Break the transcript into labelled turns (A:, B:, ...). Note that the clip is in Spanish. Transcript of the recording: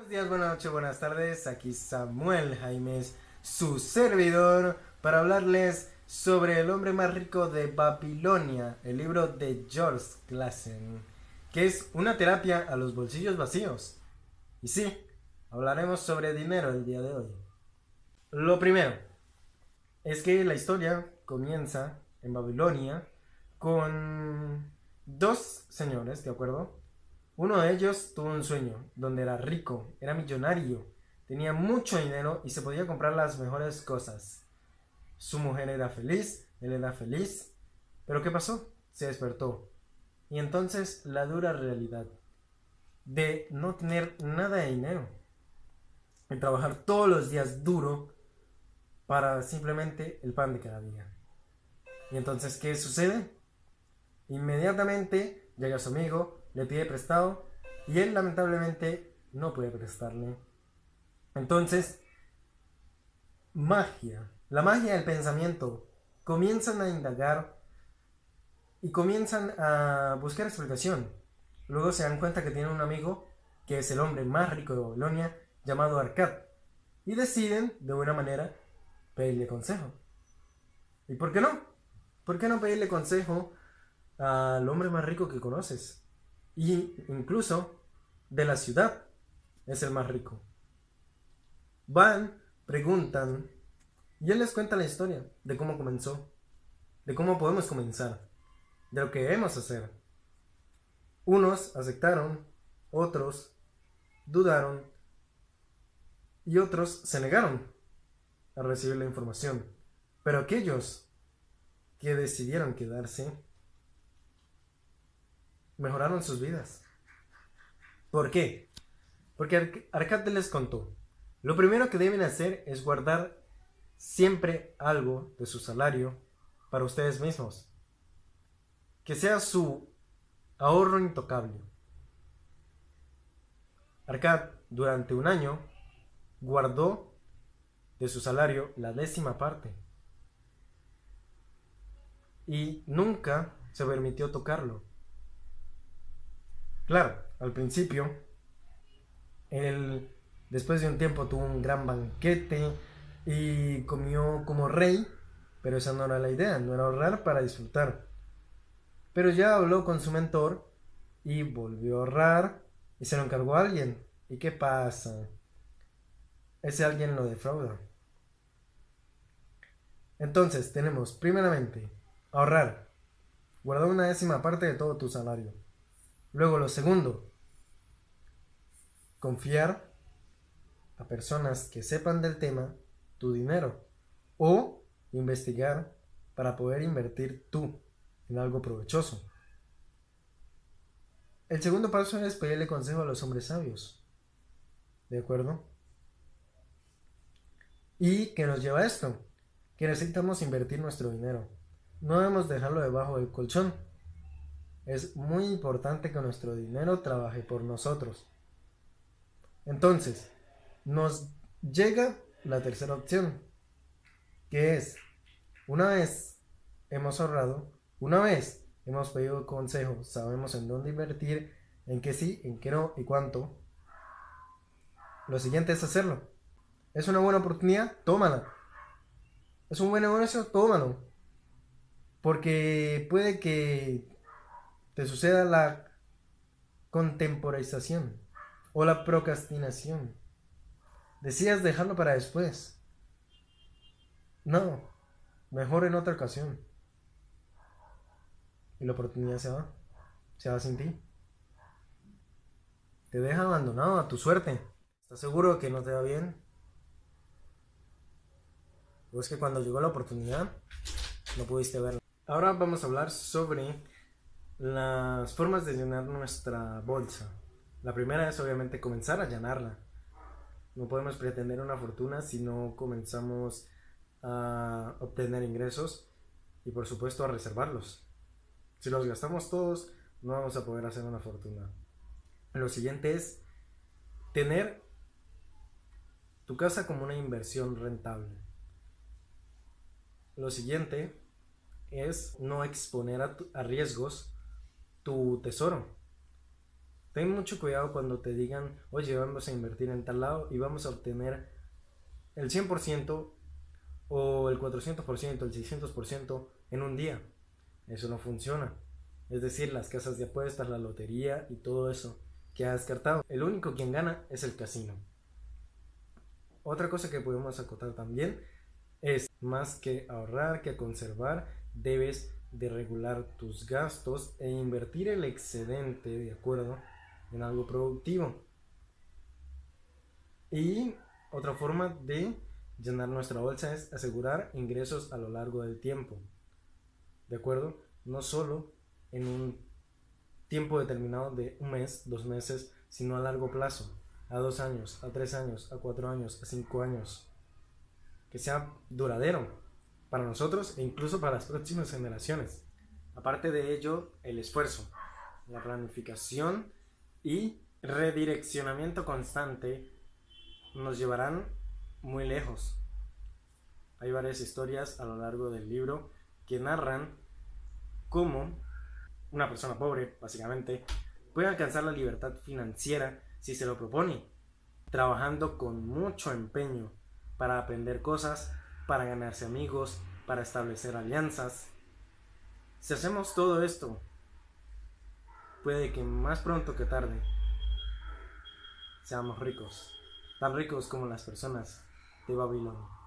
A: Buenos días, buenas noches, buenas tardes. Aquí Samuel Jaimes, su servidor, para hablarles sobre el hombre más rico de Babilonia, el libro de George Classen, que es una terapia a los bolsillos vacíos. Y sí, hablaremos sobre dinero el día de hoy. Lo primero es que la historia comienza en Babilonia con dos señores, ¿de acuerdo? Uno de ellos tuvo un sueño, donde era rico, era millonario, tenía mucho dinero y se podía comprar las mejores cosas. Su mujer era feliz, él era feliz. Pero ¿qué pasó? Se despertó. Y entonces la dura realidad de no tener nada de dinero. Y trabajar todos los días duro para simplemente el pan de cada día. Y entonces, ¿qué sucede? Inmediatamente llega su amigo, le pide prestado y él lamentablemente no puede prestarle. Entonces, magia, la magia del pensamiento, comienzan a indagar y comienzan a buscar explicación. Luego se dan cuenta que tienen un amigo que es el hombre más rico de Babilonia, llamado Arcad, y deciden, de buena manera, pedirle consejo. ¿Y por qué no? ¿Por qué no pedirle consejo al hombre más rico que conoces? Y incluso de la ciudad es el más rico. Van, preguntan y él les cuenta la historia de cómo comenzó, de cómo podemos comenzar, de lo que debemos hacer. Unos aceptaron, otros dudaron y otros se negaron a recibir la información. Pero aquellos que decidieron quedarse mejoraron sus vidas. ¿Por qué? Porque Arcade les contó, lo primero que deben hacer es guardar siempre algo de su salario para ustedes mismos. Que sea su ahorro intocable. Arcad durante un año guardó de su salario la décima parte y nunca se permitió tocarlo. Claro, al principio, él después de un tiempo tuvo un gran banquete y comió como rey, pero esa no era la idea, no era ahorrar para disfrutar. Pero ya habló con su mentor y volvió a ahorrar y se lo encargó a alguien. ¿Y qué pasa? Ese alguien lo defrauda. Entonces tenemos primeramente ahorrar, guardar una décima parte de todo tu salario. Luego lo segundo, confiar a personas que sepan del tema tu dinero o investigar para poder invertir tú en algo provechoso. El segundo paso es pedirle consejo a los hombres sabios. ¿De acuerdo? ¿Y qué nos lleva a esto? Que necesitamos invertir nuestro dinero. No debemos dejarlo debajo del colchón es muy importante que nuestro dinero trabaje por nosotros. Entonces, nos llega la tercera opción, que es, una vez hemos ahorrado, una vez hemos pedido consejo, sabemos en dónde invertir, en qué sí, en qué no y cuánto, lo siguiente es hacerlo. ¿Es una buena oportunidad? Tómala. ¿Es un buen negocio? Tómalo. Porque puede que te suceda la contemporización o la procrastinación. Decías dejarlo para después. No, mejor en otra ocasión. Y la oportunidad se va, se va sin ti. Te deja abandonado a tu suerte. ¿Estás seguro que no te va bien? ¿O es que cuando llegó la oportunidad no pudiste verla? Ahora vamos a hablar sobre las formas de llenar nuestra bolsa. La primera es obviamente comenzar a llenarla. No podemos pretender una fortuna si no comenzamos a obtener ingresos y por supuesto a reservarlos. Si los gastamos todos, no vamos a poder hacer una fortuna. Lo siguiente es tener tu casa como una inversión rentable. Lo siguiente es no exponer a, riesgos tu tesoro. Ten mucho cuidado cuando te digan, oye, vamos a invertir en tal lado y vamos a obtener el 100% o el 400%, el 600% en un día. Eso no funciona. Es decir, las casas de apuestas, la lotería y todo eso que ha descartado. El único quien gana es el casino. Otra cosa que podemos acotar también es más que ahorrar, que conservar, debes de regular tus gastos e invertir el excedente, ¿de acuerdo? En algo productivo. Y otra forma de llenar nuestra bolsa es asegurar ingresos a lo largo del tiempo. ¿De acuerdo? No solo en un tiempo determinado de un mes, dos meses, sino a largo plazo, a dos años, a tres años, a cuatro años, a cinco años. Que sea duradero para nosotros e incluso para las próximas generaciones. Aparte de ello, el esfuerzo, la planificación y redireccionamiento constante nos llevarán muy lejos. Hay varias historias a lo largo del libro que narran cómo una persona pobre, básicamente, puede alcanzar la libertad financiera si se lo propone, trabajando con mucho empeño para aprender cosas, para ganarse amigos, para establecer alianzas. Si hacemos todo esto, puede que más pronto que tarde seamos ricos, tan ricos como las personas de Babilonia.